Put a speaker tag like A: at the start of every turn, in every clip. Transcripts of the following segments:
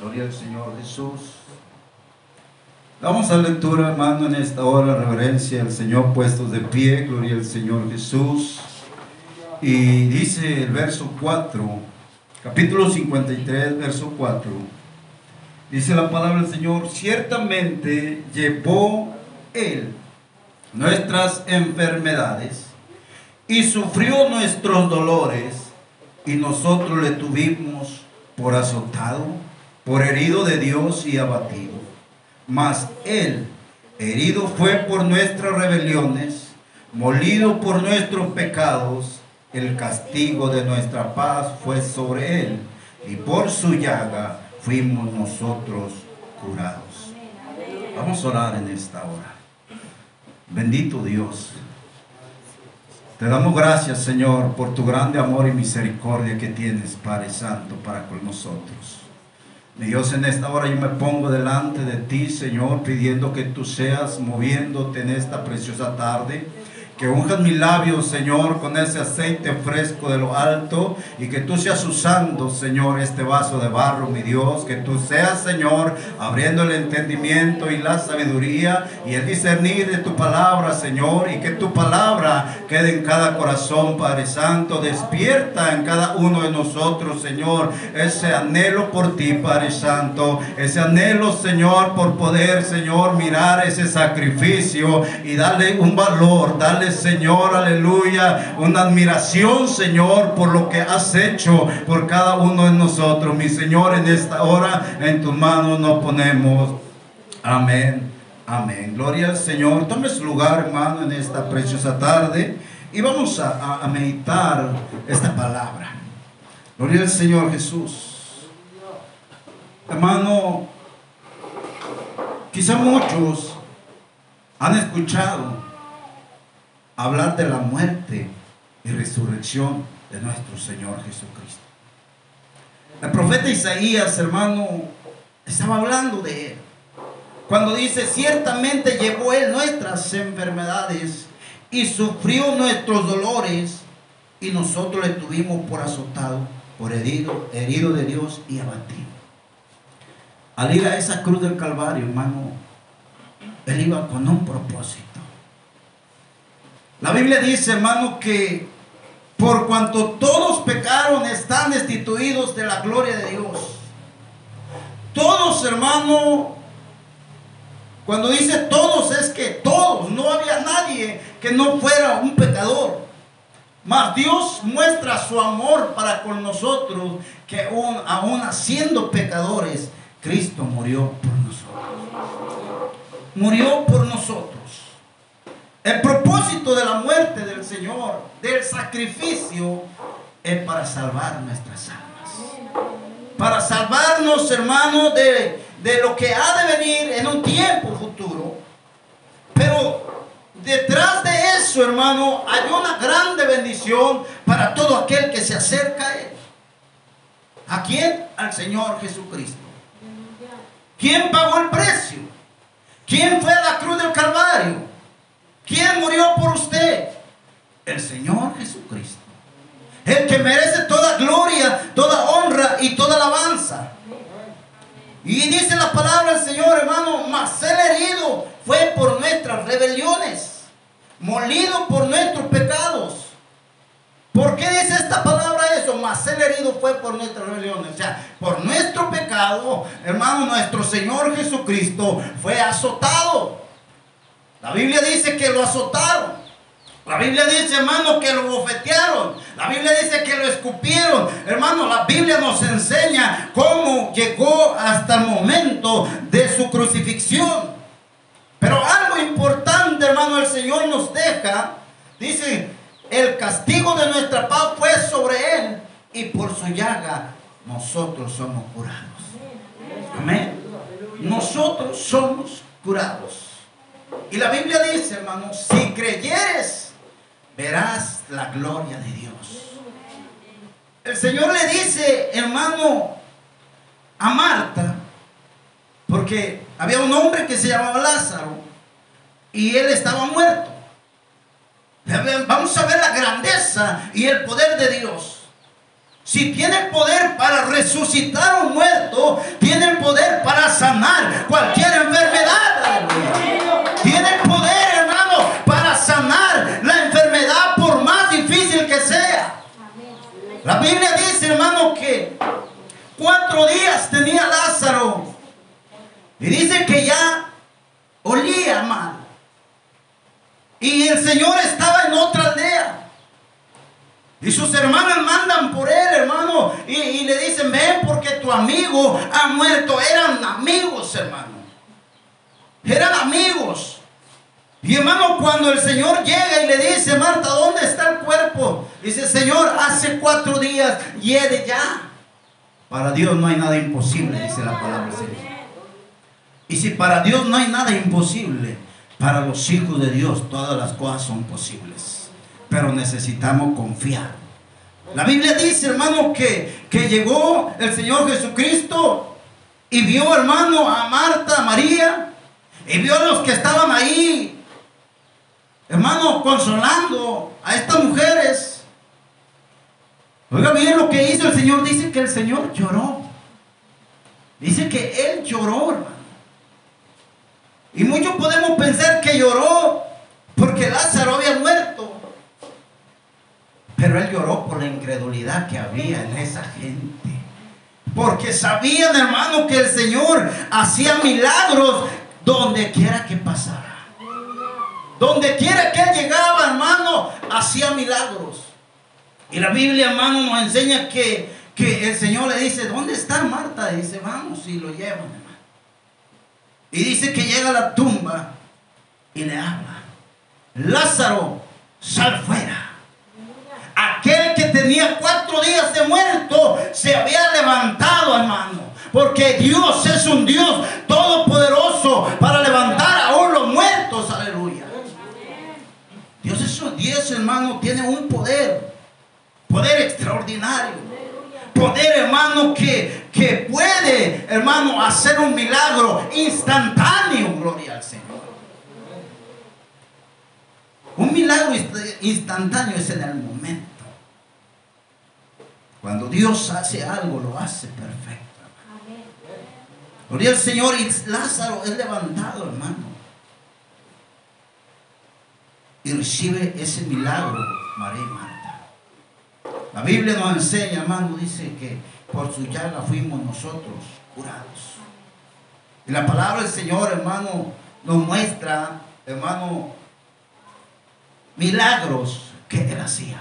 A: Gloria al Señor Jesús. Vamos a lectura, hermano, en esta hora, reverencia al Señor, puestos de pie, gloria al Señor Jesús. Y dice el verso 4, capítulo 53, verso 4. Dice la palabra del Señor, ciertamente llevó Él nuestras enfermedades y sufrió nuestros dolores y nosotros le tuvimos por azotado, por herido de Dios y abatido. Mas Él, herido fue por nuestras rebeliones, molido por nuestros pecados, el castigo de nuestra paz fue sobre Él, y por su llaga fuimos nosotros curados. Vamos a orar en esta hora. Bendito Dios. Te damos gracias, Señor, por tu grande amor y misericordia que tienes, Padre Santo, para con nosotros. Dios, en esta hora yo me pongo delante de ti, Señor, pidiendo que tú seas moviéndote en esta preciosa tarde que unjas mis labios, Señor, con ese aceite fresco de lo alto y que tú seas usando, Señor, este vaso de barro, mi Dios, que tú seas, Señor, abriendo el entendimiento y la sabiduría y el discernir de tu palabra, Señor, y que tu palabra quede en cada corazón, Padre Santo, despierta en cada uno de nosotros, Señor, ese anhelo por ti, Padre Santo, ese anhelo, Señor, por poder, Señor, mirar ese sacrificio y darle un valor, darle Señor, aleluya, una admiración, Señor, por lo que has hecho por cada uno de nosotros. Mi Señor, en esta hora, en tus manos nos ponemos. Amén. Amén. Gloria al Señor. Tome su lugar, hermano, en esta preciosa tarde y vamos a, a meditar esta palabra. Gloria al Señor Jesús. Hermano, quizá muchos han escuchado hablar de la muerte y resurrección de nuestro Señor Jesucristo. El profeta Isaías, hermano, estaba hablando de él. Cuando dice, ciertamente llevó él nuestras enfermedades y sufrió nuestros dolores y nosotros le tuvimos por azotado, por herido, herido de Dios y abatido. Al ir a esa cruz del Calvario, hermano, él iba con un propósito. La Biblia dice, hermano, que por cuanto todos pecaron, están destituidos de la gloria de Dios. Todos, hermano, cuando dice todos es que todos, no había nadie que no fuera un pecador. Mas Dios muestra su amor para con nosotros, que aún, aún siendo pecadores, Cristo murió por nosotros. Murió por nosotros. El propósito de la muerte del Señor, del sacrificio, es para salvar nuestras almas. Para salvarnos, hermanos, de, de lo que ha de venir en un tiempo futuro. Pero detrás de eso, hermano, hay una grande bendición para todo aquel que se acerca a Él. ¿A quién? Al Señor Jesucristo. ¿Quién pagó el precio? ¿Quién fue a la cruz del Calvario? ¿Quién murió por usted? El Señor Jesucristo. El que merece toda gloria, toda honra y toda alabanza. Y dice la palabra del Señor, hermano, mas el herido fue por nuestras rebeliones, molido por nuestros pecados. ¿Por qué dice esta palabra eso? Mas el herido fue por nuestras rebeliones. O sea, por nuestro pecado, hermano, nuestro Señor Jesucristo fue azotado. La Biblia dice que lo azotaron. La Biblia dice, hermano, que lo bofetearon. La Biblia dice que lo escupieron. Hermano, la Biblia nos enseña cómo llegó hasta el momento de su crucifixión. Pero algo importante, hermano, el Señor nos deja. Dice, el castigo de nuestra paz fue sobre él y por su llaga nosotros somos curados. Amén. Nosotros somos curados. Y la Biblia dice, hermano, si creyeres, verás la gloria de Dios. El Señor le dice, hermano, a Marta, porque había un hombre que se llamaba Lázaro y él estaba muerto. Vamos a ver la grandeza y el poder de Dios. Si tiene el poder para resucitar a un muerto, tiene el Cuatro días tenía Lázaro. Y dice que ya olía mal. Y el Señor estaba en otra aldea. Y sus hermanas mandan por él, hermano, y, le dicen, ven porque tu amigo ha muerto. Eran amigos, hermano. Eran amigos. Y hermano, cuando el Señor llega y le dice, Marta, ¿dónde está el cuerpo? Dice, Señor, hace cuatro días, hiede ya. Para Dios no hay nada imposible, dice la palabra del Señor. Y si para Dios no hay nada imposible, para los hijos de Dios todas las cosas son posibles. Pero necesitamos confiar. La Biblia dice, hermano, que, que llegó el Señor Jesucristo y vio, hermano, a Marta, a María, y vio a los que estaban ahí, hermano, consolando a estas mujeres. Oiga bien lo que hizo el Señor. Dice que el Señor lloró. Dice que Él lloró, hermano. Y muchos podemos pensar que lloró porque Lázaro había muerto. Pero él lloró por la incredulidad que había en esa gente. Porque sabían, hermano, que el Señor hacía milagros donde quiera que pasara. Donde quiera que él llegaba, hermano, hacía milagros. Y la Biblia, hermano, nos enseña que, que el Señor le dice, ¿dónde está Marta? Y dice, vamos, y lo llevan. Y dice que llega a la tumba y le habla. Lázaro, sal fuera. Aquel que tenía cuatro días de muerto se había levantado, hermano. Porque Dios es un Dios todopoderoso para levantar aún los muertos. Aleluya. Dios es un Dios, hermano, tiene un poder. Poder extraordinario. Poder, hermano, que, que puede, hermano, hacer un milagro instantáneo, gloria al Señor. Un milagro instantáneo es en el momento. Cuando Dios hace algo, lo hace perfecto. Gloria al Señor y Lázaro es levantado, hermano. Recibe ese milagro, María y Marta. La Biblia nos enseña, hermano, dice que por su llaga fuimos nosotros curados. Y la palabra del Señor, hermano, nos muestra, hermano, milagros que Él hacía.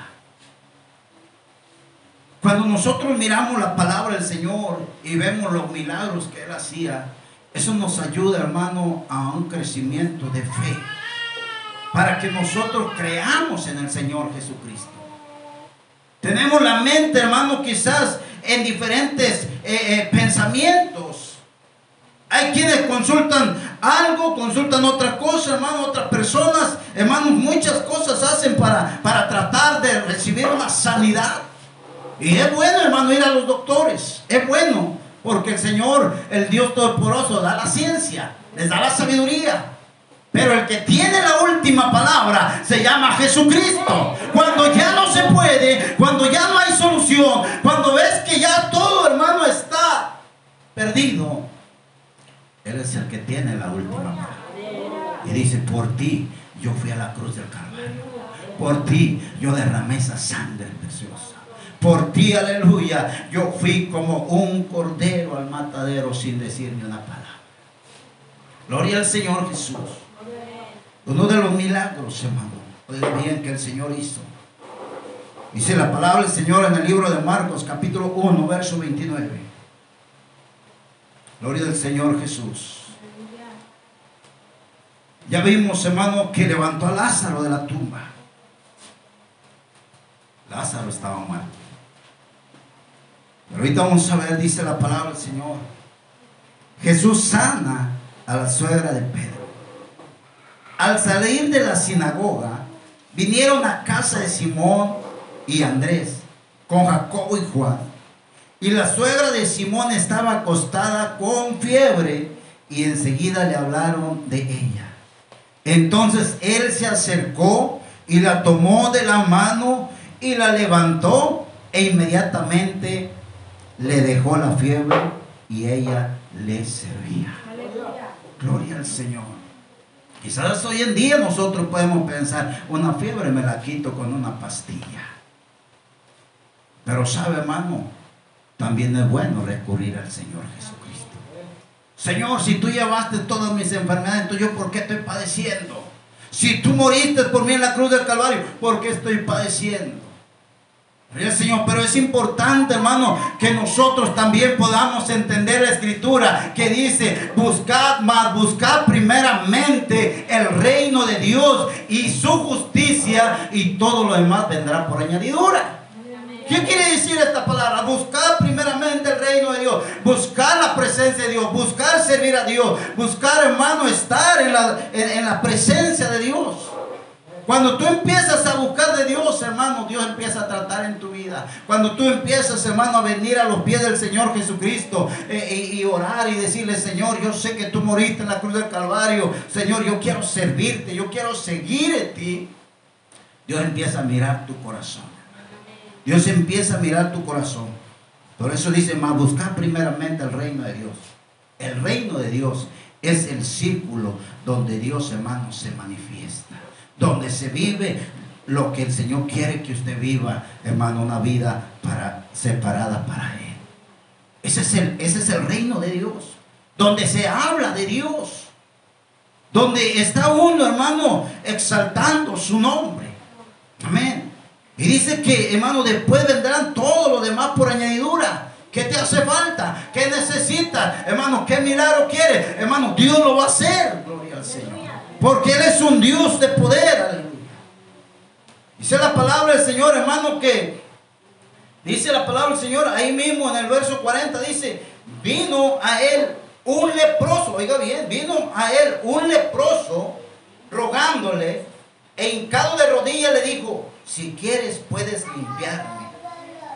A: Cuando nosotros miramos la palabra del Señor y vemos los milagros que Él hacía, eso nos ayuda, hermano, a un crecimiento de fe. Para que nosotros creamos en el Señor Jesucristo. Tenemos la mente, hermano, quizás en diferentes eh, eh, pensamientos. Hay quienes consultan algo, consultan otra cosa, hermano, otras personas, hermanos, muchas cosas hacen para, para tratar de recibir una sanidad. Y es bueno, hermano, ir a los doctores. Es bueno, porque el Señor, el Dios Todopoderoso, da la ciencia, les da la sabiduría. Pero el que tiene la última palabra se llama Jesucristo. Cuando ya no se puede, cuando ya no hay solución, cuando ves que ya todo hermano está perdido, Él es el que tiene la última palabra. Y dice, por ti yo fui a la cruz del Calvario. Por ti yo derramé esa sangre preciosa. Por ti, aleluya, yo fui como un cordero al matadero sin decir ni una palabra. Gloria al Señor Jesús. Uno de los milagros, hermano, bien que el Señor hizo. Dice la palabra del Señor en el libro de Marcos, capítulo 1, verso 29. Gloria al Señor Jesús. Ya vimos, hermano, que levantó a Lázaro de la tumba. Lázaro estaba muerto. Pero ahorita vamos a ver, dice la palabra del Señor. Jesús sana a la suegra de Pedro. Al salir de la sinagoga, vinieron a casa de Simón y Andrés, con Jacobo y Juan. Y la suegra de Simón estaba acostada con fiebre y enseguida le hablaron de ella. Entonces él se acercó y la tomó de la mano y la levantó e inmediatamente le dejó la fiebre y ella le servía. Gloria al Señor. Quizás hoy en día nosotros podemos pensar, una fiebre me la quito con una pastilla. Pero sabe, hermano, también es bueno recurrir al Señor Jesucristo. Señor, si tú llevaste todas mis enfermedades, entonces yo por qué estoy padeciendo? Si tú moriste por mí en la cruz del Calvario, ¿por qué estoy padeciendo? Señor, pero es importante, hermano, que nosotros también podamos entender la escritura que dice, buscad más, buscad primeramente el reino de Dios y su justicia y todo lo demás vendrá por añadidura. ¿Qué quiere decir esta palabra? Buscar primeramente el reino de Dios, buscar la presencia de Dios, buscar servir a Dios, buscar, hermano, estar en la, en la presencia de Dios. Cuando tú empiezas a buscar de Dios, hermano, Dios empieza a tratar en tu vida. Cuando tú empiezas, hermano, a venir a los pies del Señor Jesucristo eh, y, orar y decirle, Señor, yo sé que tú moriste en la cruz del Calvario. Señor, yo quiero servirte, yo quiero seguir en ti. Dios empieza a mirar tu corazón. Dios empieza a mirar tu corazón. Por eso dice, más buscar primeramente el reino de Dios. El reino de Dios es el círculo donde Dios, hermano, se manifiesta donde se vive lo que el Señor quiere que usted viva, hermano, una vida para, separada para Él. Ese es, el, ese es el reino de Dios, donde se habla de Dios, donde está uno, hermano, exaltando su nombre. Amén. Y dice que, hermano, después vendrán todo lo demás por añadidura. ¿Qué te hace falta? ¿Qué necesitas? Hermano, ¿qué milagro quieres? Hermano, Dios lo va a hacer. Gloria al Señor. Porque Él es un Dios de poder. Dice la palabra del Señor, hermano, que dice la palabra del Señor ahí mismo en el verso 40, dice, vino a Él un leproso, oiga bien, vino a Él un leproso rogándole e hincado de rodillas le dijo, si quieres puedes limpiarme.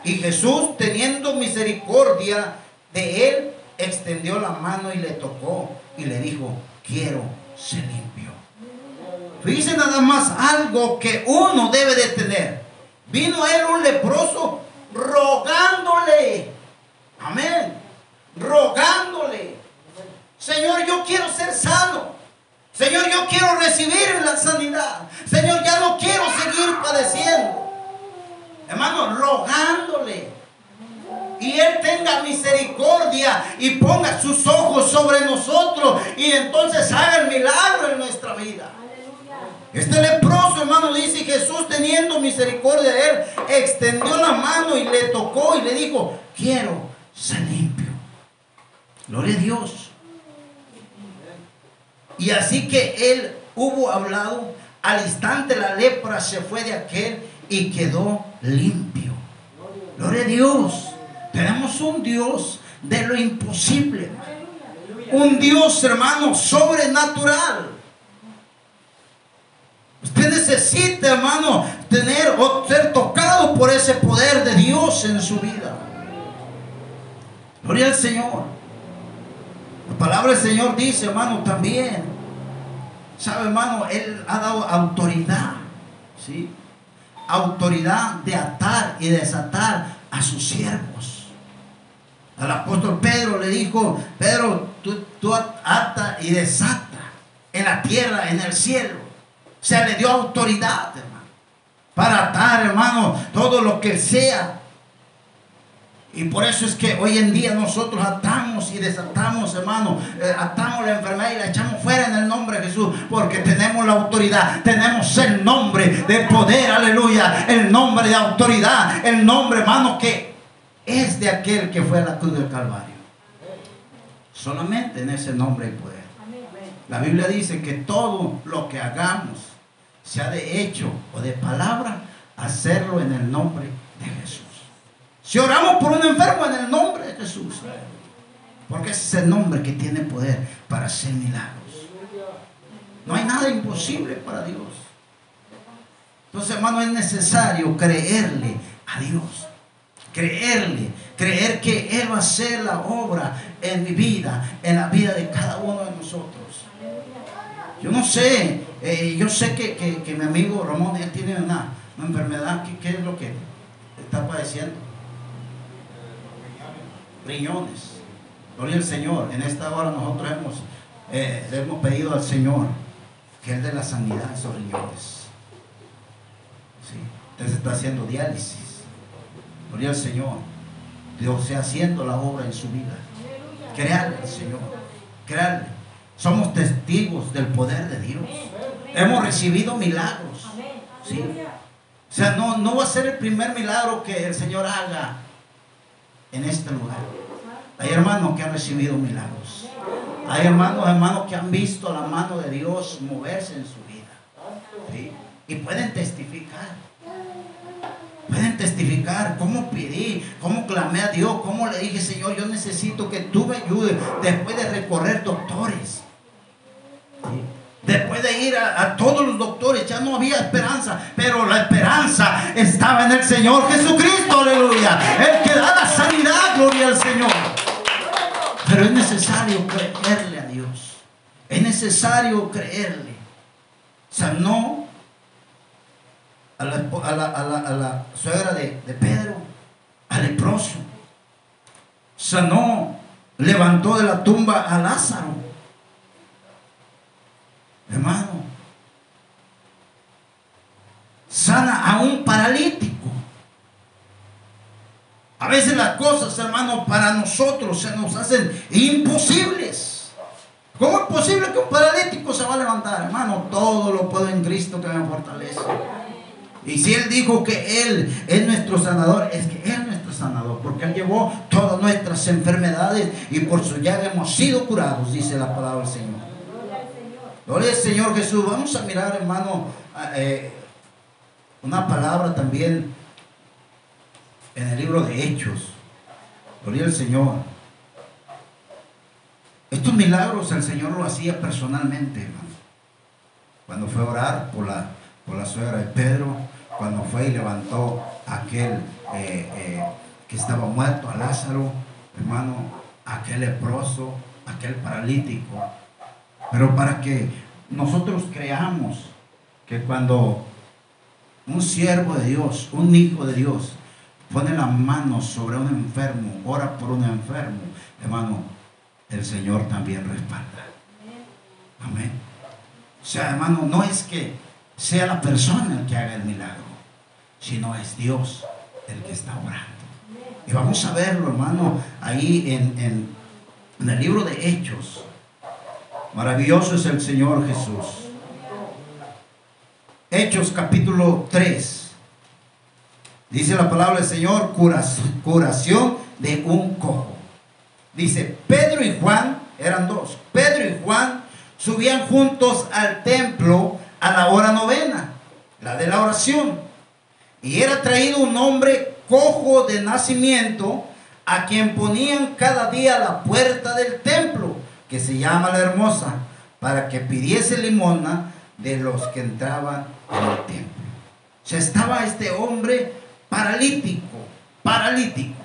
A: Y Jesús, teniendo misericordia de él, extendió la mano y le tocó y le dijo, quiero ser limpio. Dice nada más algo que uno debe de tener. Vino él un leproso rogándole. Amén. Rogándole. Señor, yo quiero ser sano. Señor, yo quiero recibir la sanidad. Señor, ya no quiero seguir padeciendo. Hermano, rogándole. Y Él tenga misericordia y ponga sus ojos sobre nosotros y entonces haga el milagro en nuestra vida. Este leproso, hermano, dice Jesús teniendo misericordia de él, extendió la mano y le tocó y le dijo, quiero ser limpio. Gloria a Dios. Y así que él hubo hablado, al instante la lepra se fue de aquel y quedó limpio. Gloria a Dios. Tenemos un Dios de lo imposible. Un Dios, hermano, sobrenatural. Necesita, hermano, tener o ser tocado por ese poder de Dios en su vida. Gloria al Señor. La palabra del Señor dice, hermano, también. ¿Sabe, hermano? Él ha dado autoridad. ¿Sí? Autoridad de atar y desatar a sus siervos. Al apóstol Pedro le dijo, Pedro, tú, tú ata y desata en la tierra, en el cielo se le dio autoridad, hermano, para atar, hermano, todo lo que sea. Y por eso es que hoy en día nosotros atamos y desatamos, hermano, eh, atamos la enfermedad y la echamos fuera en el nombre de Jesús, porque tenemos la autoridad, tenemos el nombre de poder, aleluya, el nombre de autoridad, el nombre, hermano, que es de aquel que fue a la cruz del Calvario. Solamente en ese nombre hay poder. La Biblia dice que todo lo que hagamos, sea de hecho o de palabra, hacerlo en el nombre de Jesús. Si oramos por un enfermo en el nombre de Jesús, porque ese es el nombre que tiene poder para hacer milagros. No hay nada imposible para Dios. Entonces, hermano, es necesario creerle a Dios. Creerle, creer que Él va a hacer la obra en mi vida, en la vida de cada uno de nosotros. Yo no sé, eh, yo sé que, mi amigo Ramón él tiene una, enfermedad, ¿Qué, es lo que está padeciendo? Riñones. Gloria al Señor. En esta hora nosotros hemos, eh, le hemos pedido al Señor que Él dé la sanidad de esos riñones. ¿Sí? Usted está haciendo diálisis. Gloria al Señor. Dios sea haciendo la obra en su vida. Créale al Señor. Créale. Somos testigos del poder de Dios. Hemos recibido milagros. ¿sí? O sea, no, no va a ser el primer milagro que el Señor haga en este lugar. Hay hermanos que han recibido milagros. Hay hermanos, hermanos que han visto la mano de Dios moverse en su vida. Y pueden testificar. Pueden testificar cómo pedí, cómo clamé a Dios, cómo le dije, Señor, yo necesito que tú me ayudes después de recorrer doctores. De ir a, todos los doctores, ya no había esperanza, pero la esperanza estaba en el Señor Jesucristo, aleluya. El que da la sanidad, gloria al Señor. Pero es necesario creerle a Dios. Es necesario creerle. Sanó a la, a la, a la, suegra de, de Pedro, al leproso. Sanó, levantó de la tumba a Lázaro hermano, sana a un paralítico. A veces las cosas, hermano, para nosotros se nos hacen imposibles. ¿Cómo es posible que un paralítico se va a levantar? Hermano, todo lo puedo en Cristo que me fortalece. Y si Él dijo que Él es nuestro sanador, es que Él es nuestro sanador, porque Él llevó todas nuestras enfermedades y por su llaga hemos sido curados, dice la palabra del Señor. Gloria al Señor Jesús. Vamos a mirar, hermano, eh, una palabra también en el libro de Hechos. Gloria al Señor. Estos milagros el Señor lo hacía personalmente, hermano. Cuando fue a orar por la, por la suegra de Pedro, cuando fue y levantó a aquel eh, eh, que estaba muerto, a Lázaro, hermano, aquel leproso, aquel paralítico, pero para que nosotros creamos que cuando un siervo de Dios, un hijo de Dios, pone la mano sobre un enfermo, ora por un enfermo, hermano, el Señor también respalda. Amén. O sea, hermano, no es que sea la persona el que haga el milagro, sino es Dios el que está orando. Y vamos a verlo, hermano, ahí en, en el libro de Hechos, Maravilloso es el Señor Jesús. Hechos capítulo 3. Dice la palabra del Señor, curación de un cojo. Dice, Pedro y Juan, eran dos, Pedro y Juan subían juntos al templo a la hora novena, la de la oración. Y era traído un hombre cojo de nacimiento a quien ponían cada día la puerta del templo que se llama la hermosa, para que pidiese limosna de los que entraban en el templo. O sea, estaba este hombre paralítico, paralítico.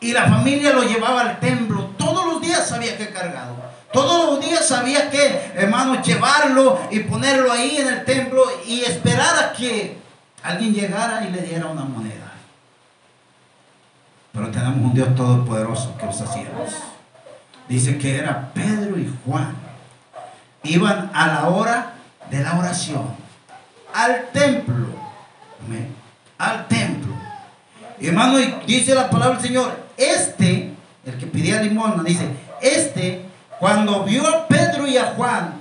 A: Y la familia lo llevaba al templo. Todos los días había que cargarlo. Todos los días había que, hermano, llevarlo y ponerlo ahí en el templo y esperar a que alguien llegara y le diera una moneda. Pero tenemos un Dios todopoderoso que los hacíamos dice que era Pedro y Juan. Iban a la hora de la oración, al templo. Al templo. Hermano, dice la palabra del Señor, este, el que pedía limosna, dice, este, cuando vio a Pedro y a Juan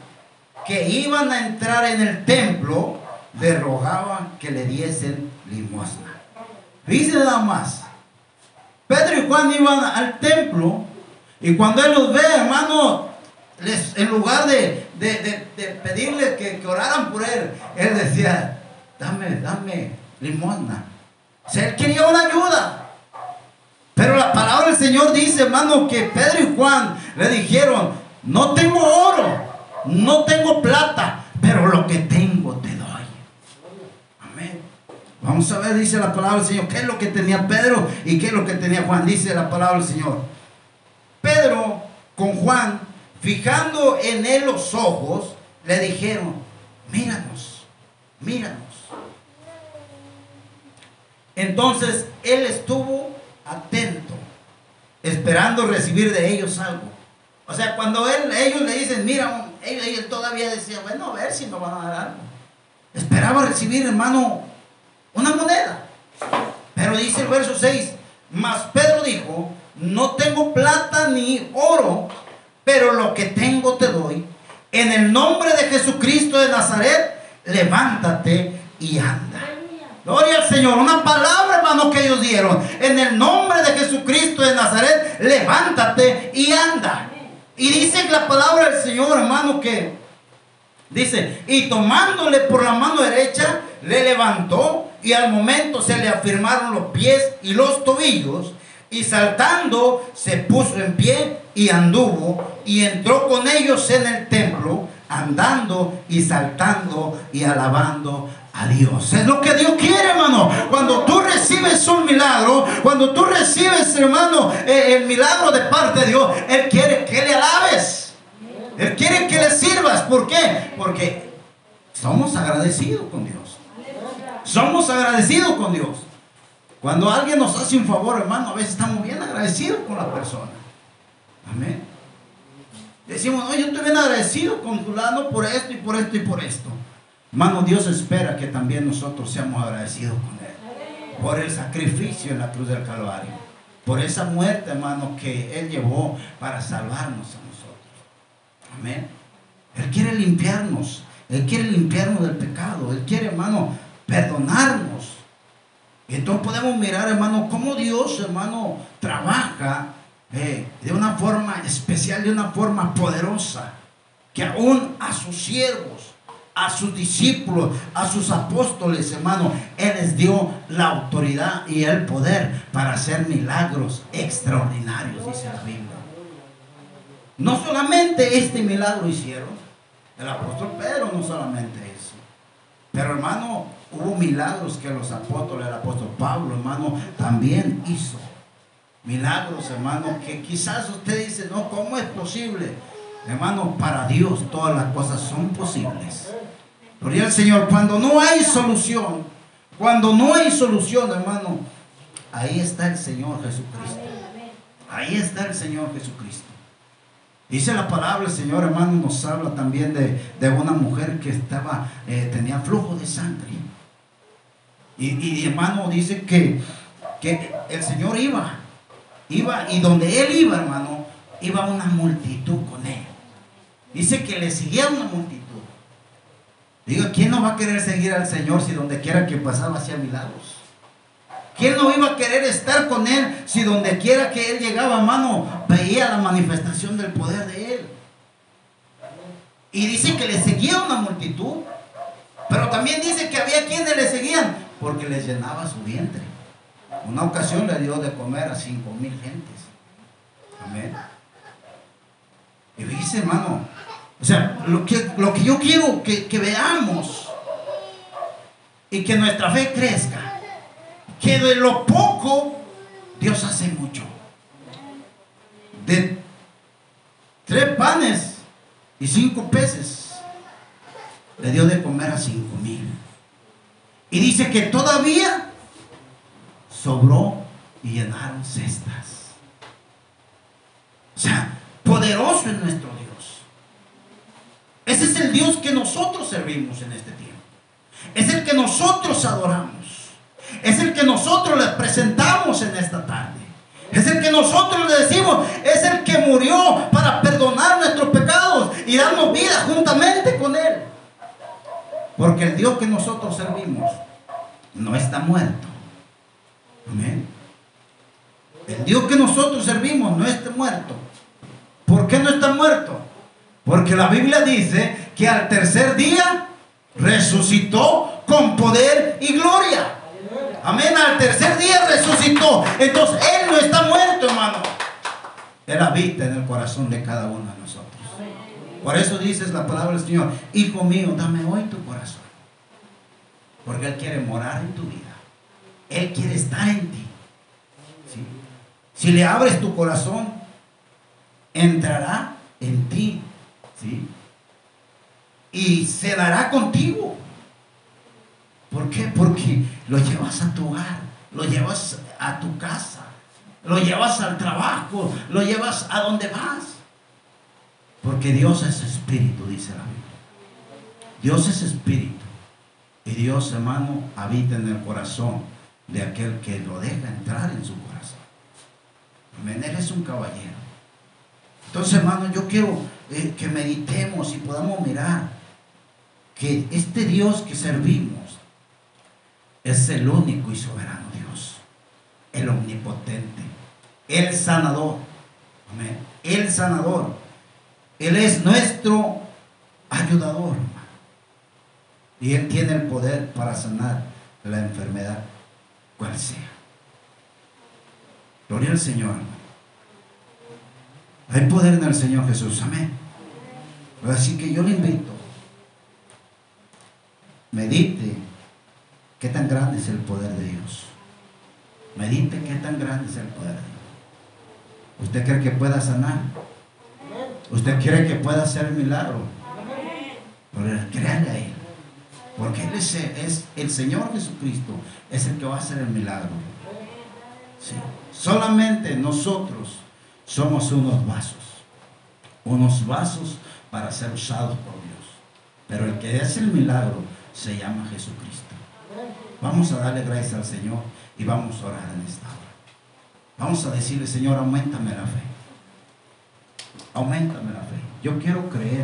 A: que iban a entrar en el templo, le rogaba que le diesen limosna. Dice nada más. Pedro y Juan iban al templo y cuando Él los ve, hermano, les, en lugar de, pedirle que, oraran por Él, Él decía, dame, dame limosna. O sea, Él quería una ayuda. Pero la palabra del Señor dice, hermano, que Pedro y Juan le dijeron, no tengo oro, no tengo plata, pero lo que tengo te doy. Amén. Vamos a ver, dice la palabra del Señor, qué es lo que tenía Pedro y qué es lo que tenía Juan. Dice la palabra del Señor. Pedro con Juan, fijando en él los ojos, le dijeron, míranos, míranos. Entonces él estuvo atento, esperando recibir de ellos algo. O sea, cuando él, ellos le dicen, mira, él, todavía decía, bueno, a ver si me van a dar algo. Esperaba recibir, hermano, una moneda. Pero dice el verso 6, Mas Pedro dijo, no tengo plata ni oro, pero lo que tengo te doy. En el nombre de Jesucristo de Nazaret, levántate y anda. Gloria al Señor. Una palabra, hermano, que ellos dieron. En el nombre de Jesucristo de Nazaret, levántate y anda. Y dice la palabra del Señor, hermano, que dice, y tomándole por la mano derecha, le levantó y al momento se le afirmaron los pies y los tobillos. Y saltando se puso en pie y anduvo y entró con ellos en el templo, andando y saltando y alabando a Dios. Es lo que Dios quiere, hermano. Cuando tú recibes un milagro, cuando tú recibes, hermano, eh, el milagro de parte de Dios, Él quiere que le alabes. Él quiere que le sirvas. ¿Por qué? Porque somos agradecidos con Dios. Somos agradecidos con Dios. Cuando alguien nos hace un favor, hermano, a veces estamos bien agradecidos con la persona. Amén. Decimos, no, yo estoy bien agradecido con fulano por esto y por esto y por esto. Hermano, Dios espera que también nosotros seamos agradecidos con Él. Por el sacrificio en la cruz del Calvario. Por esa muerte, hermano, que Él llevó para salvarnos a nosotros. Amén. Él quiere limpiarnos. Él quiere limpiarnos del pecado. Él quiere, hermano, perdonarnos. Y entonces podemos mirar, hermano, cómo Dios, hermano, trabaja eh, de una forma especial, de una forma poderosa, que aún a sus siervos, a sus discípulos, a sus apóstoles, hermano, Él les dio la autoridad y el poder para hacer milagros extraordinarios, dice la Biblia. No solamente este milagro hicieron, el apóstol Pedro no solamente eso, pero hermano, Hubo milagros que los apóstoles, el apóstol Pablo, hermano, también hizo. Milagros, hermano, que quizás usted dice, no, ¿cómo es posible? Hermano, para Dios todas las cosas son posibles. Gloria al Señor, cuando no hay solución, cuando no hay solución, hermano, ahí está el Señor Jesucristo. Ahí está el Señor Jesucristo. Dice la palabra, el Señor hermano nos habla también de, una mujer que estaba, eh, tenía flujo de sangre. Y, hermano dice que, que el Señor iba, iba, y donde él iba, hermano, iba una multitud con él. Dice que le seguía una multitud. Diga, ¿quién no va a querer seguir al Señor si donde quiera que pasaba hacía milagros? ¿Quién no iba a querer estar con Él si donde quiera que Él llegaba, hermano, veía la manifestación del poder de Él? Y dice que le seguía una multitud. Pero también dice que había quienes le seguían porque les llenaba su vientre. Una ocasión le dio de comer a cinco mil gentes. Amén. Y dice, hermano, o sea, lo que, lo que yo quiero que, que veamos y que nuestra fe crezca, que de lo poco Dios hace mucho. De tres panes y cinco peces le dio de comer a cinco mil. Y dice que todavía sobró y llenaron cestas. O sea, poderoso es nuestro Dios. Ese es el Dios que nosotros servimos en este tiempo. Es el que nosotros adoramos. Es el que nosotros les presentamos en esta tarde. Es el que nosotros le decimos, es el que murió para perdonar nuestros pecados y darnos vida juntamente con Él. Porque el Dios que nosotros servimos no está muerto. Amén. El Dios que nosotros servimos no está muerto. ¿Por qué no está muerto? Porque la Biblia dice que al tercer día resucitó con poder y gloria. Amén. Al tercer día resucitó. Entonces Él no está muerto, hermano. Él habita en el corazón de cada uno de nosotros. Por eso dices la palabra del Señor, Hijo mío, dame hoy tu corazón. Porque Él quiere morar en tu vida. Él quiere estar en ti. Si le abres tu corazón, entrará en ti. ¿sí? Y se dará contigo. ¿Por qué? Porque lo llevas a tu hogar, lo llevas a tu casa, lo llevas al trabajo, lo llevas a donde vas. Porque Dios es espíritu, dice la Biblia. Dios es espíritu. Y Dios, hermano, habita en el corazón de aquel que lo deja entrar en su corazón. Amén. Él es un caballero. Entonces, hermano, yo quiero eh, que meditemos y podamos mirar que este Dios que servimos es el único y soberano Dios, el omnipotente, el sanador. Amén. El sanador. Él es nuestro ayudador. Y Él tiene el poder para sanar la enfermedad, cual sea. Gloria al Señor. Hay poder en el Señor Jesús. Amén. Así que yo le invito. Medite qué tan grande es el poder de Dios. Medite qué tan grande es el poder de Dios. ¿Usted cree que pueda sanar? ¿Usted cree que pueda hacer milagro? Pero créale a Él. Porque Él es, es, el Señor Jesucristo, es el que va a hacer el milagro. Sí. Solamente nosotros somos unos vasos. Unos vasos para ser usados por Dios. Pero el que hace el milagro se llama Jesucristo. Vamos a darle gracias al Señor y vamos a orar en esta hora. Vamos a decirle, Señor, aumentame la fe. Aumentame la fe. Yo quiero creer.